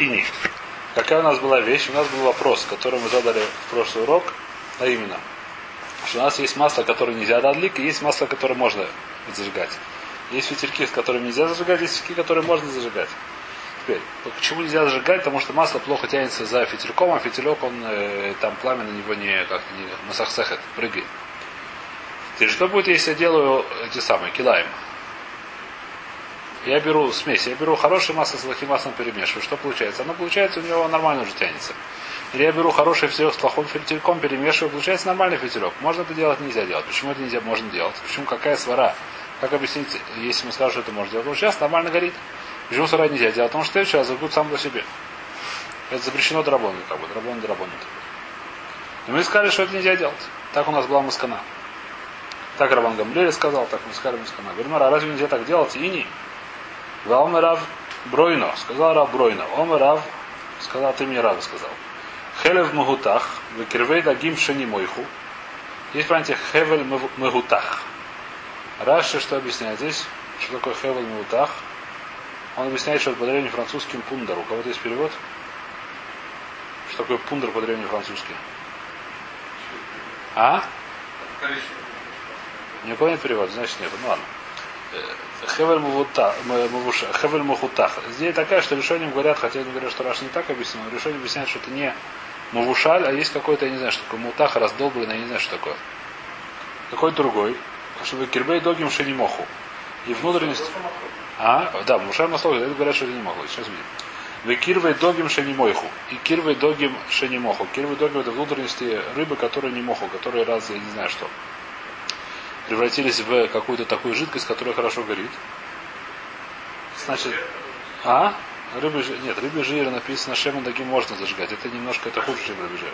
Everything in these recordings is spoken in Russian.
Ини. Какая у нас была вещь? У нас был вопрос, который мы задали в прошлый урок, а именно, что у нас есть масло, которое нельзя дадлик, и есть масло, которое можно зажигать. Есть фитильки, с которыми нельзя зажигать, есть фитильки, которые можно зажигать. Теперь, почему нельзя зажигать? Потому что масло плохо тянется за фитильком, а фитилек, он э, там пламя на него не как не масахсехет, прыгает. Теперь, что будет, если я делаю эти самые, килаем? Я беру смесь, я беру хорошее масло с плохим маслом перемешиваю. Что получается? Оно получается, у него нормально уже тянется. Или я беру хороший фитилек с плохим фитильком, перемешиваю, получается нормальный фитилек. Можно это делать, нельзя делать. Почему это нельзя, можно делать? Почему какая свара? Как объяснить, если мы скажем, что это можно делать? Что сейчас нормально горит. Почему свара нельзя делать? Потому что следующий раз зажгут сам по себе. Это запрещено драбону, как бы, драбон драбон. Но мы сказали, что это нельзя делать. Так у нас была маскана. Так Рабан Гамлель сказал, так мы сказали маскана. Говорим, а разве нельзя так делать? И не. Ваомерав Бройно, сказал Рав Бройно. Омерав, сказал, ты мне Рав сказал. Хелев Магутах, Векервей Дагим Шени Мойху. Есть понятие Хевель Магутах. Раши что объясняет здесь? Что такое Хевель Магутах? Он объясняет, что это по древнему французским пундер. У кого-то есть перевод? Что такое пундер по древнему французски? А? Никого нет перевода, значит нет. Ну ладно. Хевель Мухутах. Здесь такая, что решением говорят, хотя они говорят, что Раш не так объяснил, но решение объясняет, что это не Мавушаль, а есть какой-то, я не знаю, что такое Мутах, раздолбленный, я не знаю, что такое. Какой другой. Чтобы Кирбей Догим Шенимоху. И внутренность... А? Да, Мушаль Маслов, это говорят, что это не могло. Сейчас видим. Вы кирвей догим шенимойху. И кирвей догим шенимоху. Кирвей догим это внутренности рыбы, которые не моху, которые раз, я не знаю что превратились в какую-то такую жидкость, которая хорошо горит. Значит, а? Рыбий жир, нет, рыбий жир написано шемон таким можно зажигать. Это немножко, это хуже, чем рыбий жир.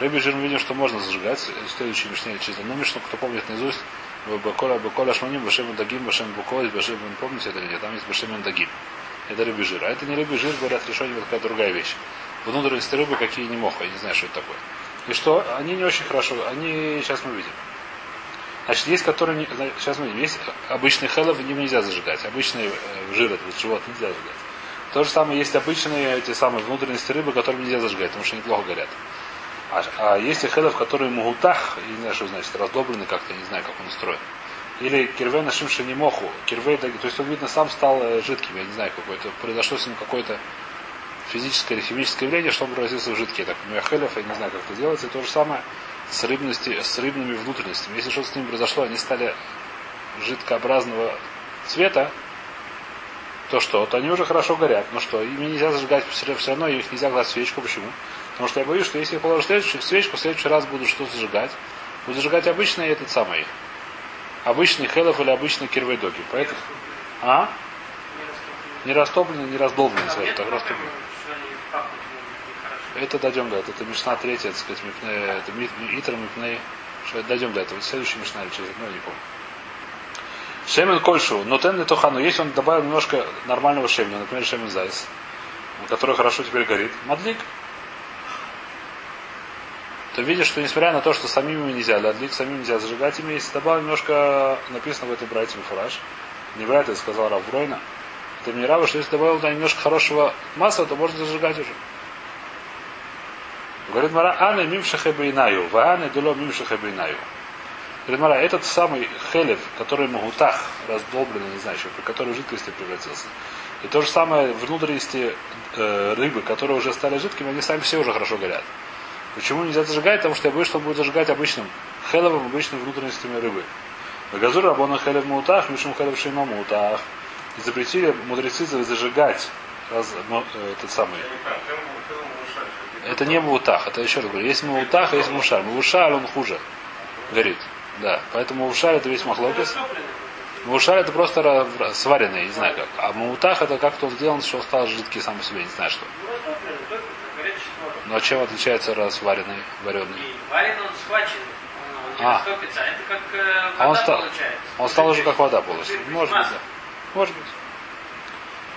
Рыбий жир мы видим, что можно зажигать. Следующий мишне чисто. Ну, мишну, кто помнит наизусть, Бакола, Бакола Шманим, Башем Дагим, Башем Буколь, Башем, помните это или нет? Там есть Башем Дагим. Это рыбий жир. А это не рыбий жир, говорят, решение вот какая другая вещь. Внутренности рыбы какие не моху, я не знаю, что это такое. И что? Они не очень хорошо, они, сейчас мы видим. Значит, есть которые, сейчас мы есть обычный хелов, им нельзя зажигать. Обычный э, жир, этот живот нельзя зажигать. То же самое есть обычные эти самые внутренности рыбы, которые нельзя зажигать, потому что они плохо горят. А, а есть и хелов, которые мугутах, я не знаю, что значит, раздобрены как-то, не знаю, как он устроен. Или кирвей нашим шанимоху. Кирвей, то есть он, видно, сам стал э, жидким, я не знаю, какой-то, произошло с ним какое-то физическое или химическое явление, что он превратился в жидкий. Так, у меня хелев, я не знаю, как это делается, и то же самое с, рыбности, с рыбными внутренностями. Если что-то с ними произошло, они стали жидкообразного цвета, то что? То они уже хорошо горят. Ну что, ими нельзя зажигать все, все равно, их нельзя класть в свечку. Почему? Потому что я боюсь, что если я положу следующую свечку, в следующий раз буду что зажигать. Буду зажигать обычный этот самый. Обычный хелов или обычный кирвейдоги. Поэтому. А? Не растопленный, не раздолбленный, так растопленный. Это дойдем до этого. Это Мишна третья, так сказать, мипне, это Итра Мипней. Дойдем до этого. Следующий Мишна или через одно, я не помню. Шемен Кольшу, но тен Тохану, если он добавил немножко нормального шемена, например, шемен зайс, который хорошо теперь горит, мадлик, то видишь, что несмотря на то, что самим нельзя, дадлик самим нельзя зажигать ими, если добавил немножко, написано в этом брате фураж, не брать, это сказал Рав Бройна, это мне Рава, что если добавил немножко хорошего масла, то можно зажигать уже. Говорит Мара, Ана мимшаха бейнаю, ваана дуло мимшаха бейнаю. Говорит Мара, этот самый хелев, который магутах раздолбленный, не знаю еще, который в жидкости превратился. И то же самое внутренности э, рыбы, которые уже стали жидкими, они сами все уже хорошо горят. Почему нельзя зажигать? Потому что я боюсь, что он будет зажигать обычным хелевым, обычными внутренностями рыбы. Газур Рабона Хелев Маутах, Мишум Хелев Шейма Маутах. И запретили мудрецы зажигать раз, ну, этот самый это не мутах, это еще раз говорю. Есть мутах, а есть мушар. Мушар, он хуже горит. Да. Поэтому мушар это весь махлокис. Мушар это просто сваренный, не знаю как. А мутах это как-то он сделан, что стал жидкий сам по себе, не знаю что. Но чем отличается сваренный, вареный? Вареный он схвачен. А. Это как э, вода он стал, получается. Он стал уже как вода полностью. Может быть, да. Может быть.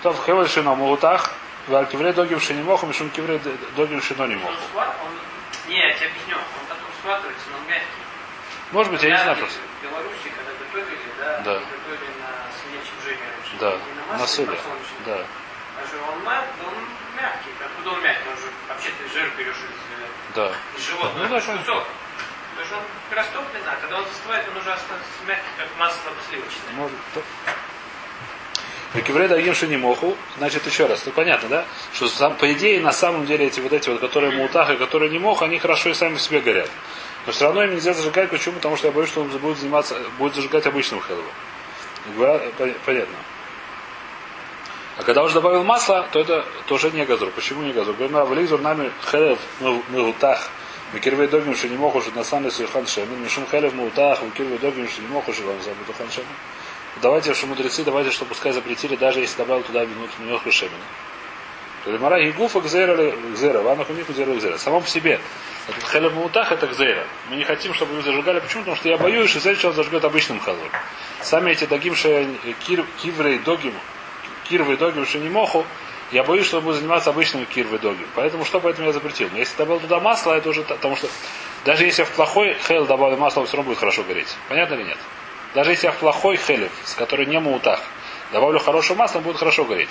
То в Хевель Шино Валь кивре догим шинимоху, мишум кивре догим шинонимоху. Не, я тебе объясню. Он потом схватывается, но он мягкий. Может быть, я не знаю просто. В Беларуси, когда готовили, да, да. готовили на свине чужими. Да, на, на сыре. Да. А же он, он мягкий. Откуда он мягкий? Он же вообще-то жир берешь из, э, да. из животного. Ну, даже он... Кусок. Потому что он растоплен, а когда он застывает, он уже остается мягкий, как масло сливочное. Может, то. Викиврей дагим не моху, значит, еще раз, ну понятно, да? Что сам, по идее, на самом деле, эти вот эти вот, которые мутах и которые не мох, они хорошо и сами себе горят. Но все равно им нельзя зажигать, почему? Потому что я боюсь, что он будет заниматься, будет зажигать обычным хеловым. Понятно. А когда уже добавил масло, то это тоже не газур. Почему не газур? Говорим, в нами хелев мутах, Викирвей догим, что не мог уже на самом деле хан шемен, мишум хелев мутах, викирвей догим, что не мог уже вам забыть хан шемен. Давайте, что мудрецы, давайте, что пускай запретили, даже если добавил туда немножко шемена. Мара гигуфа гзера гзера, вану хамику гзера гзера. Само по себе. Хелев мутах это гзера. Мы не хотим, чтобы вы зажигали. Почему? Потому что я боюсь, что следующий он зажгет обычным хелем. Сами эти дагим ше кир, кивры и догим, кирвы догим ше не моху, я боюсь, что будет заниматься обычным кирвы догим. Поэтому что поэтому я запретил? Но если добавил туда масло, это уже потому что даже если я в плохой хейл добавлю масло, он все равно будет хорошо гореть. Понятно или нет? Даже если я плохой хелев, с который не маутах, добавлю хорошее масло, он будет хорошо гореть.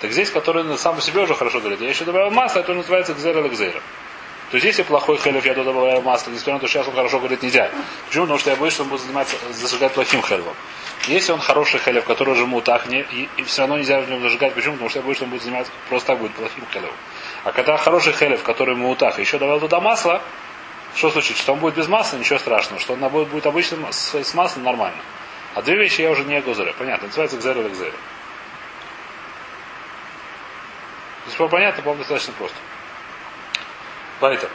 Так здесь, который сам по себе уже хорошо горит. Я еще добавил масло, это называется гзера или гзера. То есть если плохой хелев, я туда добавляю масло, несмотря на то, что сейчас он хорошо горит, нельзя. Почему? Потому что я боюсь, что он будет заниматься, зажигать плохим хелевом. Если он хороший хелев, который уже мутах, не, и, и все равно нельзя в нем зажигать. Почему? Потому что я боюсь, что он будет заниматься, просто так будет плохим хелевом. А когда хороший хелев, который мутах, еще добавил туда масло, что случится? Что он будет без масла, ничего страшного. Что он будет, будет обычным с, с маслом нормально. А две вещи я уже не гузера. Понятно, называется гзера или гзера. Было понятно, по-моему, достаточно просто. Поэтому.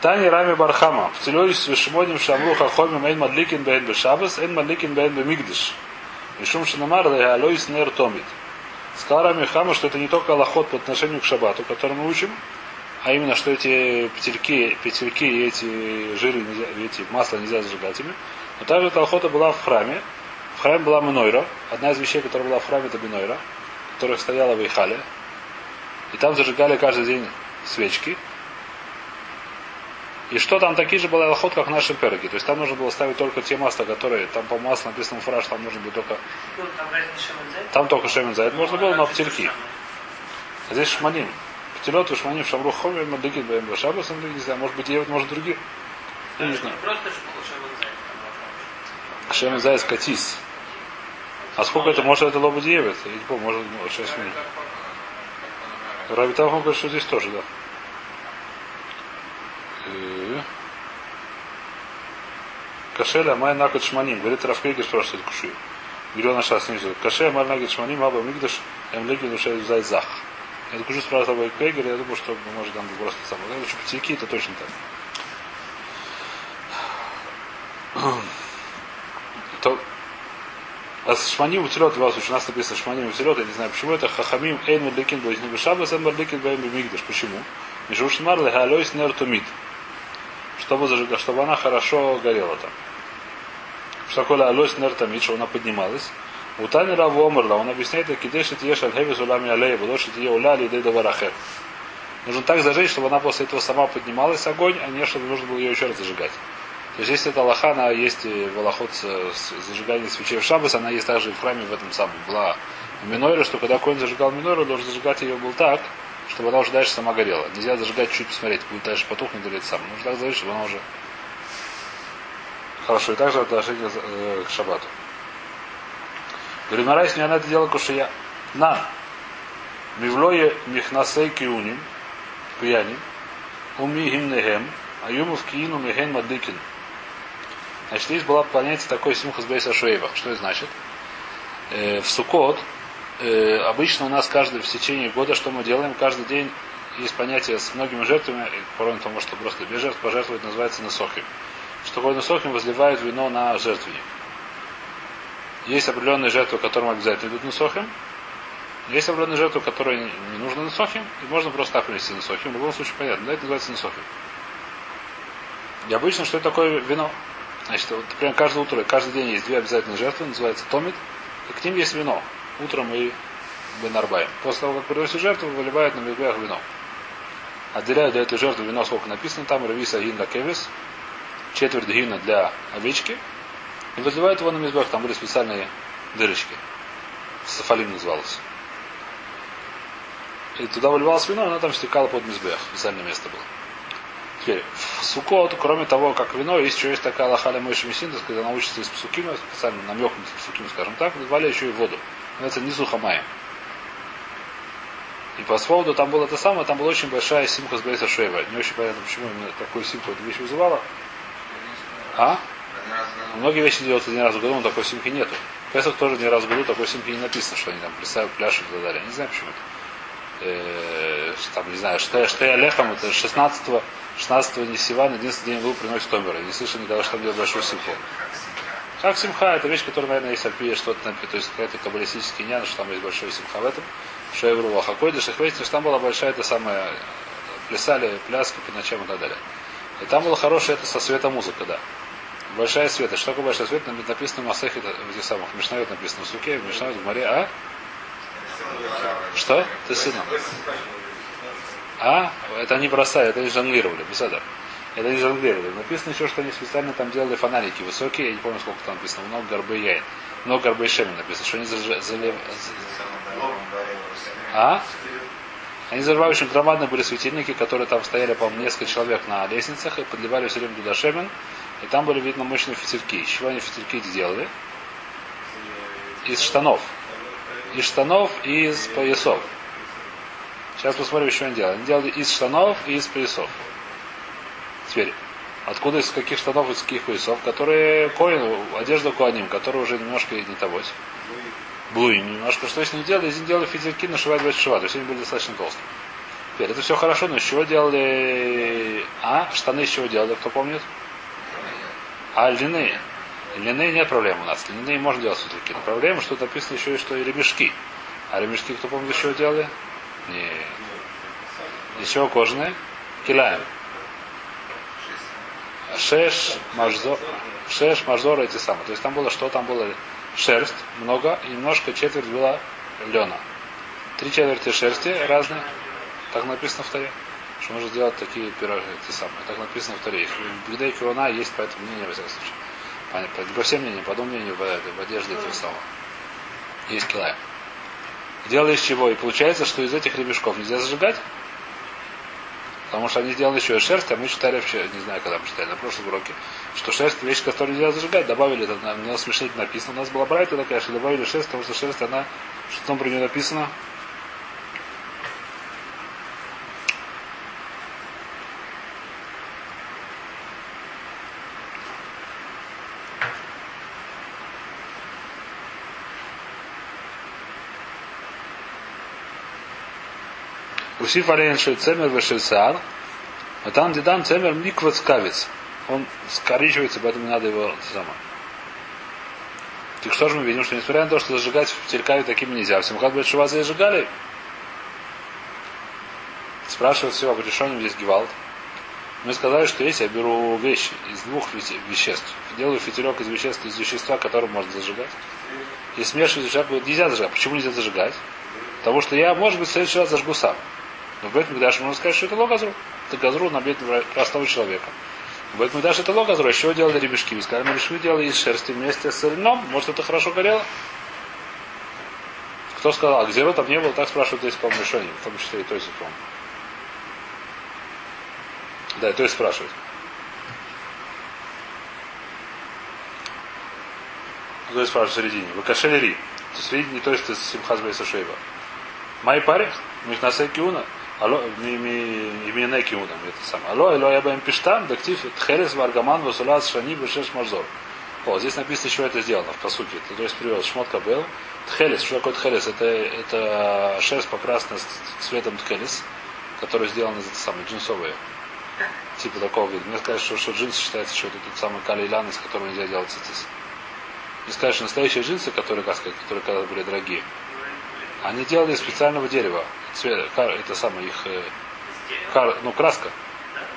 Тани Рами Бархама. В Телёйс с Вишмоним Шамру Хахомим Эйн Мадликин Бейн Бешабас, Эйн Мадликин Бейн Бемигдыш. Мишум Шинамар да Алойс Нер Томит. Сказал Рами Хама, что это не только лоход по отношению к шабату, который мы учим, а именно, что эти петельки, петельки и эти жиры, нельзя, эти масла нельзя зажигать ими. Но также эта охота была в храме. В храме была Минойра. Одна из вещей, которая была в храме, это Минойра, которая стояла в Ихале. И там зажигали каждый день свечки. И что там такие же была охот, как в нашем переге. То есть там нужно было ставить только те масла, которые, там по маслу написано фраж, там нужно было только, там только шемен за это можно было, но петельки. А здесь шманим. Петелет и шманим шамру хоми, мадыкин бэм бэшабас, не знаю, может быть, евет, может другие. Я не знаю. Шемен заяц катис. А сколько это, может, это лоба девять? Я не помню, может, 6 минут. Раби Талхан говорит, что здесь тоже, да. Э. Кашеля Амай Накот Шманим. Говорит Рафкейги, спрашивает Куши. Где он нашла снизу? Каше Амай Накот Шманим, Аба Мигдаш, Эмлеги Душа Зайзах. Я Куши спрашивает Аба Кейгер, я думаю, что может там просто сам. Я лучше потеки, это точно так. То а шманим утилет, вас у нас написано шманим утилет, я не знаю почему это хахамим эйн марликин бойзни бешабас эйн марликин бэйн бемигдаш. Почему? Мишуш марле галойс нер тумит. Чтобы зажигать, чтобы она хорошо горела там. Что такое алойс нер тумит, что она поднималась. У Тани Раву Омерла, он объясняет, что кидеш это ешь альхевис улами алея, будешь это уляли и даварахер. Нужно так зажечь, чтобы она после этого сама поднималась огонь, а не чтобы нужно было ее еще раз зажигать. То есть, если это Аллаха, она есть в с, зажиганием свечей в Шабас, она есть также и в храме в этом самом. Была в Миноре, что когда Коин зажигал Минору, должен зажигать ее был так, чтобы она уже дальше сама горела. Нельзя зажигать чуть посмотреть, будет дальше потухнет или это сам. Нужно так зажечь, чтобы она уже... Хорошо, и также отношение к Шабату. Гримарайс не она это делала кушия. На. Мивлое михнасей киуним, пьяним, уми гимнехем, а юмов киину мехен мадыкин. Значит, здесь была понятие такой симхас бейса шуэйва. Что это значит? Э, в Сукот э, обычно у нас каждый в течение года, что мы делаем, каждый день есть понятие с многими жертвами, и порой то может просто без жертв пожертвовать, называется насохим. Что такое насохим? Возливают вино на жертвенник. Есть определенные жертвы, которым обязательно идут насохим. Есть определенные жертвы, которые не, нужны насохим, и можно просто так принести насохим. В любом случае понятно, да, это называется насохим. И обычно, что это такое вино? Значит, вот, например, каждое утро, каждый день есть две обязательные жертвы, называется томит, и к ним есть вино. Утром и бенарбаем. После того, как приносят жертву, выливают на мизбех вино. Отделяют для этой жертвы вино, сколько написано там, ревиса гинда кевис, четверть гина для овечки, и выливают его на мизбех, там были специальные дырочки. Сафалим называлось. И туда выливалось вино, оно там стекало под мизбех. Специальное место было. Теперь, в Сукот, кроме того, как вино, есть еще есть такая лохаля Мойши Мессинда, когда она учится из псукима, специально намеком из псукима, скажем так, назвали еще и воду. Называется Низу Хамая. И по поводу там было это самое, там была очень большая симха с Бейса Шейва. Не очень понятно, почему именно такую симху эта вещь вызывала. А? Многие вещи делаются один раз в году, но такой симки нету. Песах тоже ни раз в году такой симки не написано, что они там плясают, пляшут и так далее. Я не знаю почему это. Э, там, не знаю, что, что я лехом, это 16 16 Нисиван, единственный день был приносит Томера. Не слышал никогда, что там делают большую симху. Как симха, это вещь, которая, наверное, есть альпия, что-то, то есть какая-то каббалистический нян, что там есть большой симха в этом. Шейвру Лахакойдыш, их выяснилось, что там была большая, это самая, плясали пляски по ночам и так далее. И там было хорошее это со света музыка, да. Большая света. Что такое большая света? Написано в Масахе, в этих самых, в Мишнавет написано в Суке, в Мишнавет в море, а? Что? Ты сыном? А? Это они бросали, это они жонглировали, беседа. Это не жонглировали. Написано еще, что они специально там делали фонарики высокие, я не помню, сколько там написано, много горбы яин. Много горбы шемен написано, что они залив... А? Они заживали очень громадные были светильники, которые там стояли, по-моему, несколько человек на лестницах и подливали все время туда шемен. И там были видно мощные фитильки. Из чего они фитильки сделали? Из штанов. Из штанов и из поясов. Сейчас посмотрим, что они делали. Они делали из штанов и из поясов. Теперь, откуда из каких штанов, из каких поясов, которые коин, одежда коаним, которая уже немножко не того. Блуи немножко. Что если не делали? Если не делали фитильки, нашивать в шива. То есть они были достаточно толстые. Теперь, это все хорошо, но из чего делали... А? Штаны из чего делали, кто помнит? А льняные. Льняные нет проблем у нас. Льняные можно делать фитильки. Но проблема, что написано еще и что и ремешки. А ремешки, кто помнит, чего делали? Не. Из чего кожаные? Киляем. Шеш, мажзор, шеш, мажзор эти самые. То есть там было что? Там было шерсть много и немножко четверть была лена. Три четверти шерсти разные. Так написано в таре. Что можно сделать такие пироги, эти самые. Так написано в таре. Бигдей Киона есть по этому мнению, во всяком случае. Понятно. По всем мнениям, по одному мнению в, в одежде этого самого. Есть килая. Делали из чего? И получается, что из этих ремешков нельзя зажигать. Потому что они сделали еще и шерсть, а мы читали вообще, не знаю, когда мы читали, на прошлом уроке, что шерсть вещь, которую нельзя зажигать, добавили, это на, на смешнить написано. У нас была брайта такая, что добавили шерсть, потому что шерсть, она, что там про нее написано? Усиф алейн шельцемер вешельцар, а там дедам цемер микват скавец. Он скоричивается, поэтому надо его сама. Так что же мы видим, что несмотря на то, что зажигать в телькаве таким нельзя, в Симхат Бетшува зажигали, спрашивают все об решении здесь Гевалд. Мы сказали, что если я беру вещи из двух веществ, делаю фитилек из веществ, из вещества, которым можно зажигать, и смешиваю вещества, нельзя зажигать. Почему нельзя зажигать? Потому что я, может быть, в следующий раз зажгу сам. Но в Бет Мигдаш можно сказать, что это логазру. Это газру на бед простого человека. В Бет Мигдаш это логазру. Еще делали ремешки. Вы сказали, ремешки делали из шерсти вместе с льном. Может, это хорошо горело? Кто сказал, а где там не было, так спрашивают здесь, по-моему, решение. В том числе и то есть, по-моему. Да, и то есть спрашивают. То есть спрашивают в середине. Вы кошели ри. В середине, то есть из Симхаз Бейса Шейба. Май парих, Михнасей Киуна. Алло, имена Киуна, это самое. Алло, Эло я бэм пиштам, дактив, тхерес, варгаман, васулас, шани, бешеш, мажзор. О, здесь написано, что это сделано, по сути. То есть привез шмотка был. Тхелес, что такое тхелес? Это, это шерсть покрасная с цветом тхелес, который сделан из самой джинсовые. Типа такого вида. Мне сказали, что, что джинсы считается, что это тот самый калилян, из которого нельзя делать цицис. Мне сказали, что настоящие джинсы, которые, как сказать, которые когда были дорогие, они делали из специального дерева. Цвет, это самое их... Э, кар, ну, краска.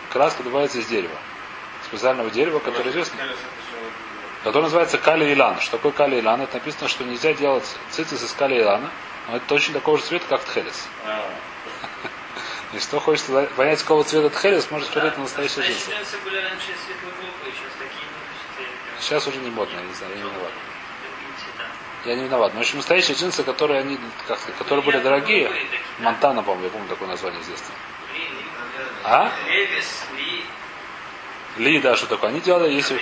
Краска добывается из дерева. Специального дерева, которое известно. Который называется кали илан. Что такое кали илан? Это написано, что нельзя делать цицис из кали илана, но это точно такого же цвета, как тхелес. И что хочется понять, какого цвета тхелес, может смотреть на настоящие джинсы. Сейчас уже не модно, я не знаю, я не виноват. Я не виноват. Но, в общем, настоящие джинсы, которые они, как которые были дорогие, Монтана, по-моему, я помню такое название из детства. А? Ли, да, что такое? Они делали, если...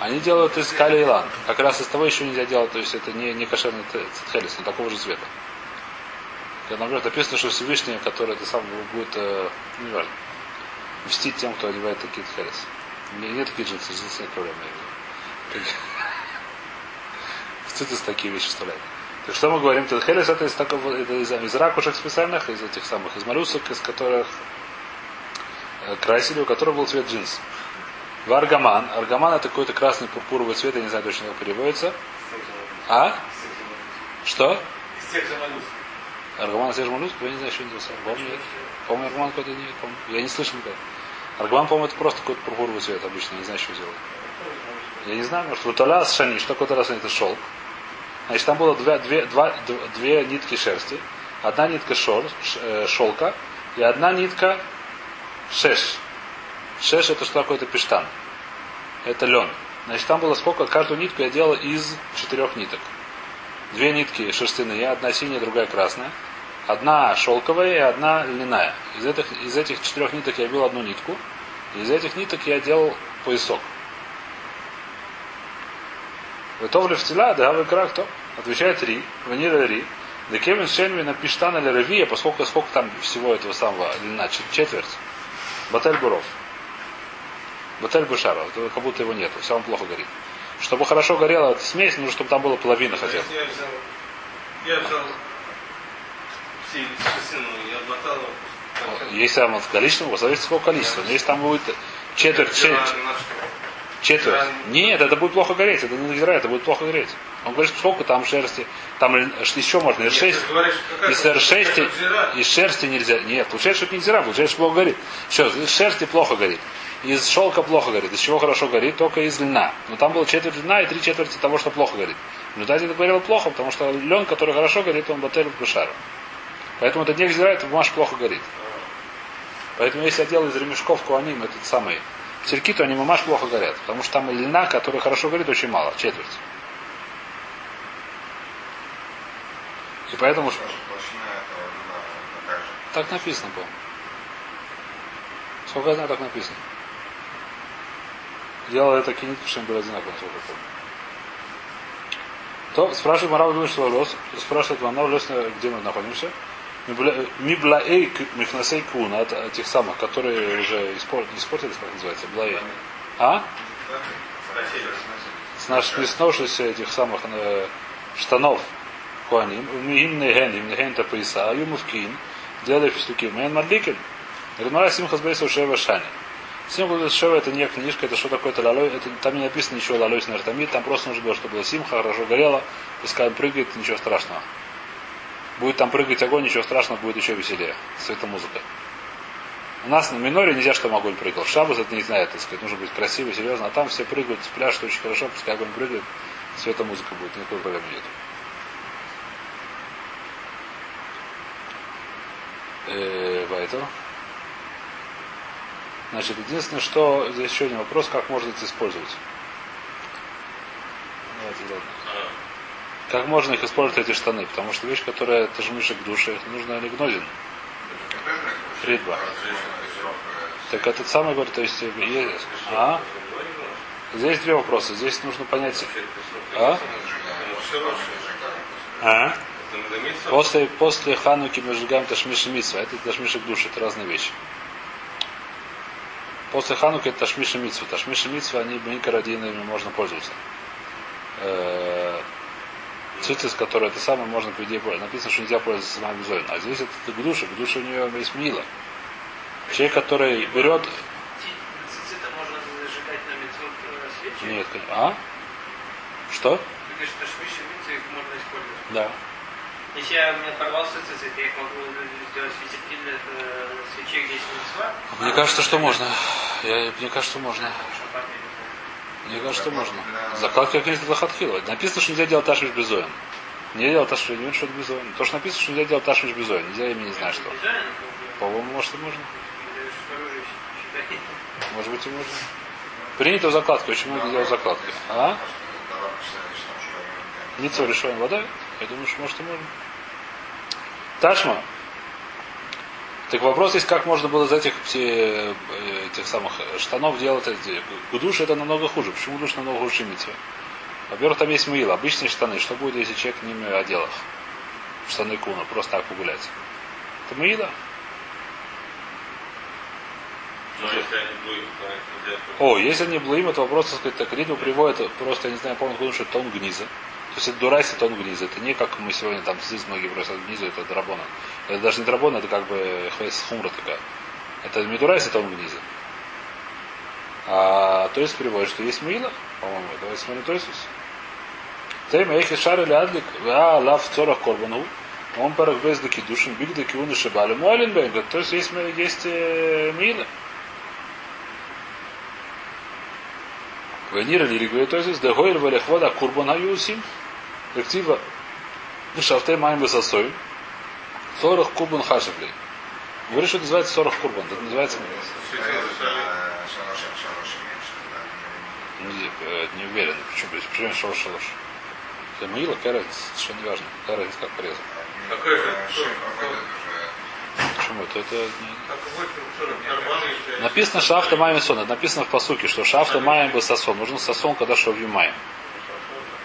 Они делают из кали и лан. Как раз из того еще нельзя делать, то есть это не, не кошерный цитхелис, но такого же цвета. Когда, например, написано, что Всевышний, который это сам будет, э, ну, не важно, мстить тем, кто одевает такие тхелис. Не, не такие джинсы, джинсы нет проблем, я имею в виду. Цитис такие вещи вставляют. Так что мы говорим? Тхелис это из такого, это из, из ракушек специальных, из этих самых, из моллюсок, из которых э, красили, у которых был цвет джинс. В аргаман. Аргаман это какой-то красный пурпуровый цвет, я не знаю точно, как переводится. А? Что? Из тех же моллюсков. Аргаман свежий моллюск? Я не знаю, что это Помню, нет. Помню, аргаман какой-то не помню. Я не слышал никогда. Аргаман, по-моему, это просто какой-то пурпуровый цвет обычно, не знаю, что делать. Я не знаю, может, вуталя с шани, что такое таля это шелк. Значит, там было две, две, два, две нитки шерсти. Одна нитка шор, ш- э, шелка и одна нитка шеш. Шеш это что такое? Это пештан. Это лен. Значит, там было сколько? Каждую нитку я делал из четырех ниток. Две нитки шерстяные, одна синяя, другая красная. Одна шелковая и одна льняная. Из этих, из этих четырех ниток я бил одну нитку. И из этих ниток я делал поясок. Готовлю в тела, да, вы кто? Отвечает Ри, Ванира Ри. Да Кевин Шенви на Пиштана или Ревия, поскольку сколько там всего этого самого, чет- четверть. Батель Буров. Батель Бушаров, как будто его нету, все он плохо горит. Чтобы хорошо горела эта смесь, нужно, чтобы там было половина хотя бы. Я взял, я взял все часы, я обмотал его. Если там зависит от какого количества. Но если там будет четверть, четверть, четверть. Нет, это будет плохо гореть, это не это будет плохо гореть. Он говорит, сколько там шерсти, там еще можно, Нет, R6, ты говоришь, какая- из шерсти, какая жира? из шерсти нельзя. Нет, получается, что это не зира, получается, что плохо горит. Все, из шерсти плохо горит. Из шелка плохо горит. Из чего хорошо горит? Только из льна. Но там было четверть льна и три четверти того, что плохо горит. В результате это говорило плохо, потому что лен, который хорошо горит, он батель в бешару. Поэтому это не взира, это бумаж плохо горит. Поэтому если я делаю из ремешков куаним этот самый сельки, то они мамаш плохо горят. Потому что там льна, которая хорошо горит, очень мало, четверть. И поэтому также. так написано было. Сколько я знаю, так написано. Делал это кинит, что им было одинаково, насколько я помню. То спрашивает Марав Луиш Лолос, спрашивает Марав Лолос, где мы находимся. Миблаэй Михнасей Кун, от этих самых, которые уже испортились, как называется, Блаэй. А? С наших приснувшихся этих самых э, штанов Куаним, им неген, им неген это пояса, а ему в кин, делали фистуки, мен мадликин. Ремара Симха Сбейса Шева Шани. Симха Шева это не книжка, это что такое-то лалой, это, там не написано ничего лалой с нартамид, там просто нужно было, чтобы было Симха, хорошо горело, пускай прыгает, ничего страшного. Будет там прыгать огонь, ничего страшного, будет еще веселее. С этой музыкой. У нас на миноре нельзя, чтобы огонь прыгал. Шабас это не знает, так сказать, нужно быть красиво, серьезно. А там все прыгают, пляж очень хорошо, пускай огонь прыгает, света музыка будет, никакой проблемы нет. Э, Поэтому. Значит, единственное, что здесь еще один вопрос, как можно это использовать. Как можно их использовать, эти штаны? Потому что вещь, которая это же мышек души, их нужно лигнозин. Ридба. Так этот самый говорит, то есть, есть- а? Здесь две вопроса. Здесь нужно понять. А? А? После, после Хануки мы сжигаем Ташмиши Митсва. Это Ташмиши души, это разные вещи. После Хануки это Ташмиши Митсва. Ташмиши Митсва, они бенькарадинами можно пользоваться. Э, Цицис, который это самое, можно по идее пользоваться. Написано, что нельзя пользоваться самой безой. А здесь это гдуша. Гдуша у нее есть мила. Человек, который берет... Цицита можно зажигать на мецвод свечи. Нет. А? Что? Ты говоришь, что швидше митцвы их можно использовать. Да. Если я, у меня порвался цицит, я их могу сделать светильник для э, свечей, где есть мецва. Мне кажется, что можно. Я, мне кажется, что можно. Мне кажется, что можно. Закладка как нельзя лохатхила. Написано, что нельзя делать ташвиш безоин. Нельзя делать ташвиш, не что это безоин. То, что написано, что нельзя делать ташвиш безоин. Нельзя, я не знаю, что. Ну, По-моему, может и можно. Может быть и можно. Принято в закладке. Очень много делают закладки. А? Ницо решаем вода. Я думаю, что может и можно. Ташма. Так вопрос есть, как можно было из этих, э, этих самых штанов делать эти. Душ это намного хуже. Почему душ намного хуже, чем митцва? Во-первых, там есть мыло, обычные штаны. Что будет, если человек ними одел их? Штаны куна, просто так погулять. Это нельзя. О, если они блуим, это вопрос, так сказать, так Риту приводит, просто, я не знаю, помню, что тон гниза. То есть это дурайся тон гниза. Это не как мы сегодня там здесь многие бросят гнизу, это драбона. Это даже не драбона, это как бы хвейс хумра такая. Это не дурайся тон гниза. А то есть приводит, что есть мыла, по-моему, давайте смотрим то есть. Тейм эхи шар или адлик, а лав цорах корбану, он парах без даки душин, биг даки уны шибали, муалин бен, то есть есть, есть э, мыла. Венира ли регует, то есть дегоир валехвода курбана юсим, актива шафте майм высосой, сорах курбан хашифли. Говорит, что это называется сорах курбан, это называется не, э, не уверен, почему, почему шалош шалош. Это мыла, карет, совершенно не важно. Карет как порезан. Какой уже Почему? Это, это не-. Написано шафта маем сон. Это написано в посуке, что шафта маем бы сосон. Нужен сосон, когда шовью маем.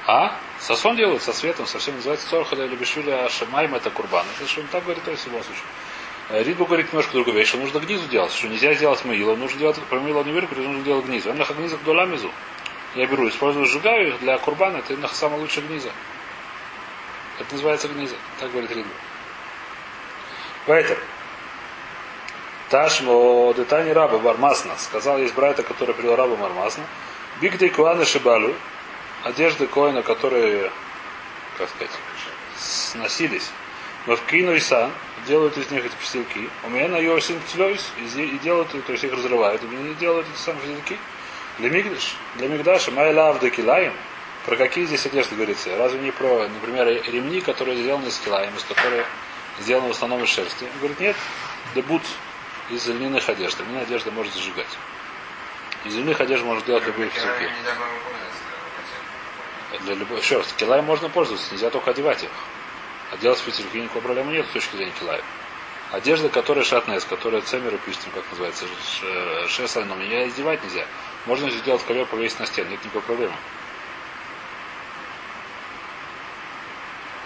А? Сосон делают со светом, совсем называется цорхада или бешуля, а шамаем это курбан. Это что он так говорит, то есть в любом случае. Э, Ридбу говорит немножко другую вещь, что нужно гнизу делать, что нельзя сделать мыло, нужно делать, про мыло не верю, нужно делать гнизу. Он нахак гниза гдоламизу. Я беру, использую, сжигаю их для курбана, это нахак самая лучшая гниза. Это называется гниза, так говорит Ридбу. Поэтому, Ташмо детани раба Бармасна. Сказал, есть брайта, который привел раба Мармасна. Бигдей Куаны Шибалу. Одежды Коина, которые, как сказать, сносились. Мавкину и сан. Делают из них эти пустяки. У меня на Йосим Тлёйс. И делают, то есть их разрывают. И не делают эти самые пустяки. Для Мигдаш. Для Мигдаша. Майла Авдакилаем. Про какие здесь одежды говорится? Разве не про, например, ремни, которые сделаны из килаем, из которых сделаны в основном из шерсти? Он говорит, нет, дебут из льняных одежд. Льняная одежда может зажигать. Из льняных одежд можно делать любые Первым писаки. нельзя было пользоваться, да, Для любой... Еще раз, килай можно пользоваться, нельзя только одевать их. А делать фитильки никакой проблемы нет с точки зрения килая. Одежда, которая шатнес, которая цемер пишем, как называется, шесаль, но меня издевать нельзя. Можно сделать ковер повесить на стену, нет никакой проблемы.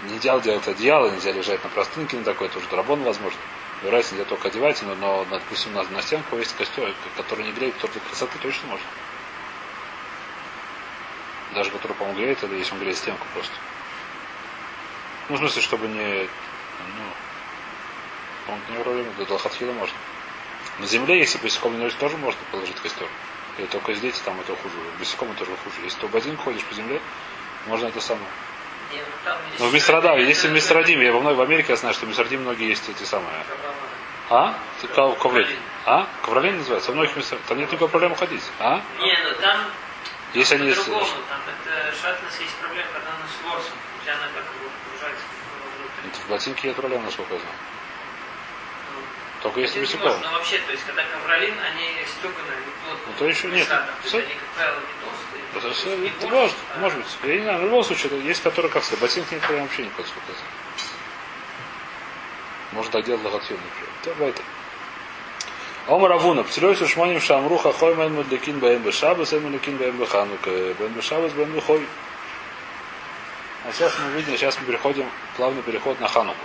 Нельзя делать одеяло, нельзя лежать на простынке на такой, тоже драбон возможно. Раз нельзя только одевать, но, но допустим, на, на стенку повесить костер, который не греет, который для красоты точно можно. Даже который, по-моему, греет, или если он греет стенку просто. Ну, в смысле, чтобы не... Ну, по-моему, не проблема, до Далхатхила можно. На земле, если босиком не тоже можно положить костер. Или только здесь, там это хуже. Босиком тоже хуже. Если ты в базин ходишь по земле, можно это самое. Ну в Мисрадаве, если в Это- Мисрадиме, я во мной в Америке я знаю, что в Мисрадиме многие есть эти самые. А? Ковролин. А? Ковролин называется. Во многих местах. Там нет никакой проблемы ходить. А? Не, ну там Если они... Там это шатнес есть проблема, когда она с ворсом. Нельзя она как бы погружается внутрь. В ботинке нет проблем, насколько я знаю. Ну, Только если можно, Но вообще, то есть, когда ковролин, они стеганые, они плотные. Ну, то еще нет. Всё. они, как правило, не толстые. Это все, Не ворс, может, а- может быть. Я не знаю, в любом случае, есть, которые как сказать, ботинки нет проблем вообще никакой, сколько я знаю. Можно так делать לכתחילה, например. Давай это. אמר רב הונא, פתילות ושמנים שאמרו חכמים אין מדליקין בהן בשבת, אין מדליקין בהן בחנוכה, Бэм Бешабас, Бэм Бехой. А сейчас мы видим, сейчас мы переходим, плавный переход на Хануку.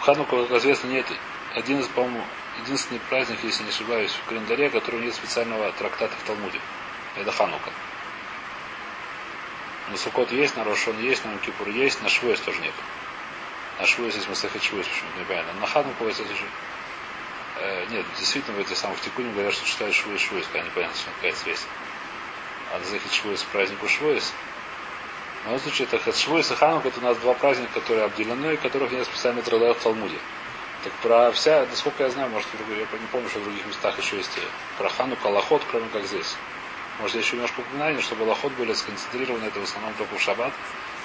В Хануку, как известно, нет один из, по-моему, единственный праздник, если не ошибаюсь, в календаре, который нет специального трактата в Талмуде. Это Ханука. На Сукот есть, на Рошон есть, на Кипур есть, на Швуэс тоже нет. На Швуэс есть Масахет Швуэс, почему-то непонятно. На Хануку это же... Э, нет, действительно, в этих самых Тикуне говорят, что читают Швуэс Швуэс, когда непонятно, что какая связь. А Захет Швуэс к празднику Швуэс. В любом случае, это Швуэс и Ханука, это у нас два праздника, которые обделены, и которых нет специально труда в Талмуде. Так про вся, насколько я знаю, может, я не помню, что в других местах еще есть э, про Ханука, Лохот, кроме как здесь. Может, я еще немножко упоминание, чтобы лохот были сконцентрированы, это в основном только в шаббат.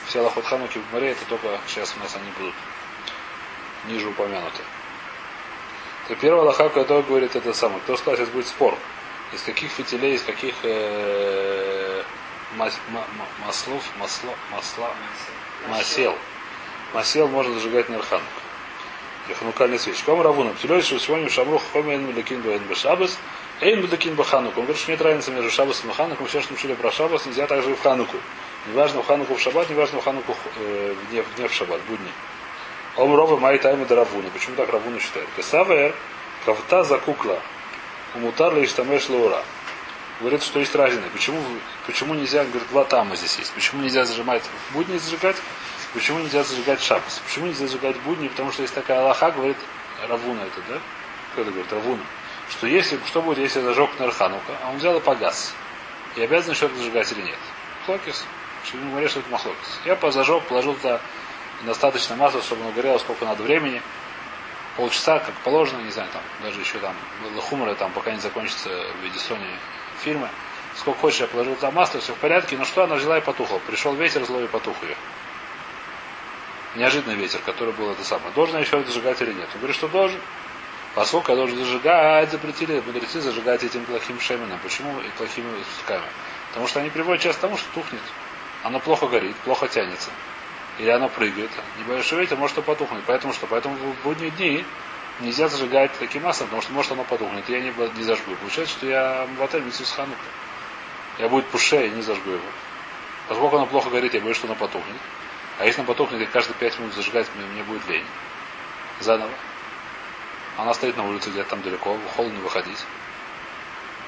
Все лохот хануки в море, это только сейчас у нас они будут ниже упомянуты. То первая лоха, которая говорит это самое. Кто сказал, сейчас будет спор. Из каких фитилей, из каких э, мас- ма- ма- маслов, масло, масла, масел. Масел можно зажигать на Ханука. для ханукальной свечи. Кому равуна? Птилёй, что сегодня в Шамру Хомен Мелякин Бен Бешабас, Эйн Мелякин Бахануку. Он говорит, что нет разницы между Шабасом и Хануком. Все, что учили про Шабас, нельзя также и в Хануку. Неважно в Хануку в Шаббат, неважно в Хануку э, в дне, в дне в Шаббат, в будни. Омрова Май Тайма Равуна. Почему так Равуна считает? Кесавер Кавта за кукла. Умутар ли Иштамеш Лаура. Говорит, что есть разница. Почему, почему нельзя, говорит, два тама здесь есть. Почему нельзя зажимать будни зажигать, почему нельзя зажигать шабас. Почему нельзя зажигать будни, потому что есть такая Аллаха, говорит, Равуна это, да? Кто это говорит? Равуна. Что если, что будет, если зажег Нарханука, а он взял и погас. И обязан что-то зажигать или нет? Хлокис. Что ему говорят, что это махлокис. Я позажег, положил туда достаточно масла, чтобы оно горело сколько надо времени. Полчаса, как положено, не знаю, там, даже еще там, хумора, там, пока не закончится в виде Sony фильмы. Сколько хочешь, я положил туда масло, все в порядке. Но что, она взяла и потухла. Пришел ветер злой и потух ее. Неожиданный ветер, который был это самое. Должен я еще зажигать или нет? Он говорит, что должен. Поскольку я должен зажигать, запретили мудрецы зажигать этим плохим шеменом. Почему и плохими суками? Потому что они приводят часто к тому, что тухнет. Оно плохо горит, плохо тянется. Или оно прыгает. Небольшой ветер может потухнуть. Поэтому что? Поэтому в будние дни нельзя зажигать таким маслом, потому что может оно потухнет. Я не, не зажгу. Получается, что я в отель с ханука. Я будет пуше, и не зажгу его. Поскольку оно плохо горит, я боюсь, что оно потухнет. А если оно потухнет, и каждые пять минут зажигать, мне, мне будет лень. Заново. Она стоит на улице где-то там далеко, не выходить.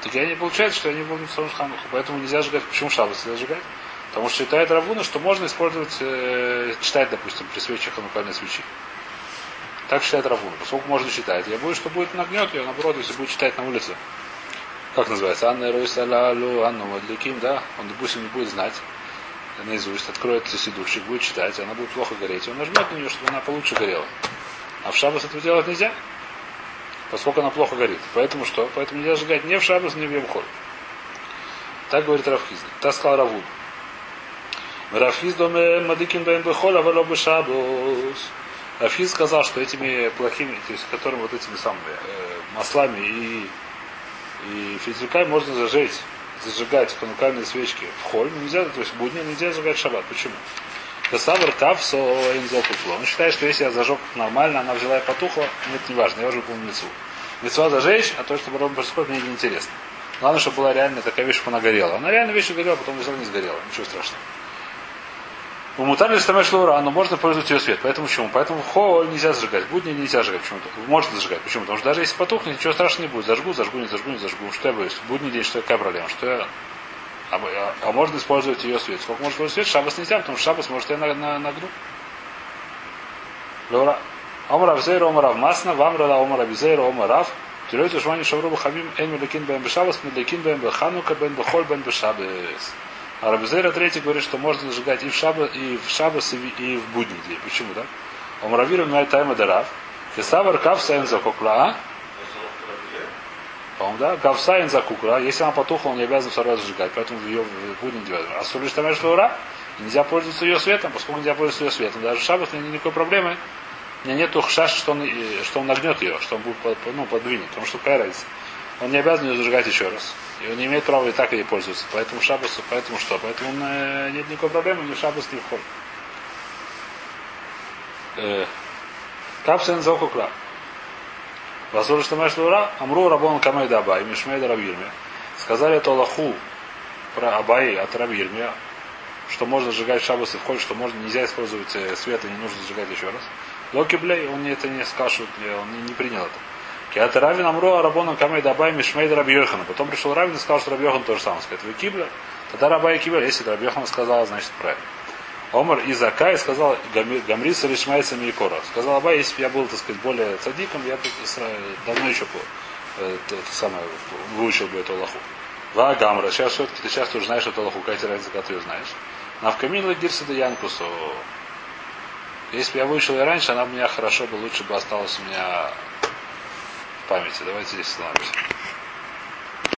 Так я не получается, что я не буду в хануха. Поэтому нельзя сжигать. Почему шабас нельзя сжигать? Потому что считает Равуна, что можно использовать, э, читать, допустим, при свече ханукальной свечи. Так считает Равуна. Поскольку можно читать. Я боюсь, что будет нагнет ее, наоборот, если будет читать на улице. Как называется? Анна Ройсалалу, Анна Мадликим, да? Он, допустим, не будет знать наизусть, откроет сидурщик, будет читать, она будет плохо гореть. Он нажмет на нее, чтобы она получше горела. А в шабас этого делать нельзя, поскольку она плохо горит. Поэтому что? Поэтому нельзя сжигать ни в шабас, ни в Йомхоль. Так говорит Равхиз. Так сказал Равуд. Рафиз доме мадиким бен бехоль, а бы шабус. Рафиз сказал, что этими плохими, то есть которым вот этими самыми э, маслами и, и физиками можно зажечь, зажигать ханукальные свечки в холь, нельзя, то есть будни нельзя зажигать шаббат. Почему? Касавр кав со инзокуфло. Он считает, что если я зажег нормально, она взяла и потухла, нет, не важно, я уже помню лицу. Лицо зажечь, а то, что потом происходит, мне не интересно. Главное, чтобы была реально такая вещь, чтобы она горела. Она реально вещь горела, потом лицо не сгорела. Ничего страшного. У мутарли стамеш лура, но можно пользоваться ее свет. Поэтому почему? Поэтому холь нельзя зажигать. Будни нельзя зажигать. Почему-то. Можно зажигать. Почему? Потому что даже если потухнет, ничего страшного не будет. Зажгу, зажгу, не зажгу, не зажгу. Что я боюсь? Будний день, что какая проблема? Что я... А, а, а можно использовать ее свет. Сколько можно использовать свет? Шабас нельзя, потому что шабас может я на, на, нагну. Лура. Омар Авзейра, Омар Авмасна, Вамрала, Омар Авзейра, Омар Ав. Тюрет Ушмани Шавру Хамим, Эйм Лекин Бен Бешабас, Медлекин Бен Беханука, Бен Бехоль, Бен Бешабес. А Рабизейра третий говорит, что можно зажигать и в шабас, и в, шабас, и в, и в будний день. Почему, да? Омравиру на тайма дарав. Кесавар кавсайн за кукла. По-моему, да? Кавсайн за кукла. Если она потухла, он не обязан раз зажигать. Поэтому в ее в будний день. А соль лишь тамеш ура. Нельзя пользоваться ее светом, поскольку нельзя пользоваться ее светом. Даже в шабас нет никакой проблемы. У меня нету хшаш, что он, что он нагнет ее, что он будет ну, подвинет. Потому что какая разница? Он не обязан ее зажигать еще раз. И он не имеет права и так ей пользоваться. Поэтому шабасу, поэтому что? Поэтому он, э, нет никакой проблемы, ни шабас, ни вход. Э, Капсен зокукла. Васур что маш лура, амру рабон камайда абай, мишмейда рабирме. Сказали это Аллаху про Абай от Рабирме, что можно сжигать шабас и вход, что можно, нельзя использовать э, свет и не нужно сжигать еще раз. Локи Блей, он это не скажет, он не, не принял это. Киата Равин Амру Арабоном Камей Дабай Мишмейд Раби Йохана. Потом пришел Равин и сказал, что Раби Йохан то же самое. Сказать, вы кибля? Тогда Рабай кибля. Если Раби Йохан сказал, значит правильно. Омар из Акай сказал Гамриса Лишмайца Микора. Сказал Абай, если бы я был, так сказать, более цадиком, я бы давно еще э, это самое, выучил бы эту Аллаху. Ва Гамра, сейчас все-таки ты сейчас уже знаешь эту Аллаху, какая разница, когда ты ее знаешь. Навкамин Лагирса да Янкусу. Если бы я выучил ее раньше, она бы меня хорошо бы, лучше бы осталась у меня памяти. Давайте здесь остановимся.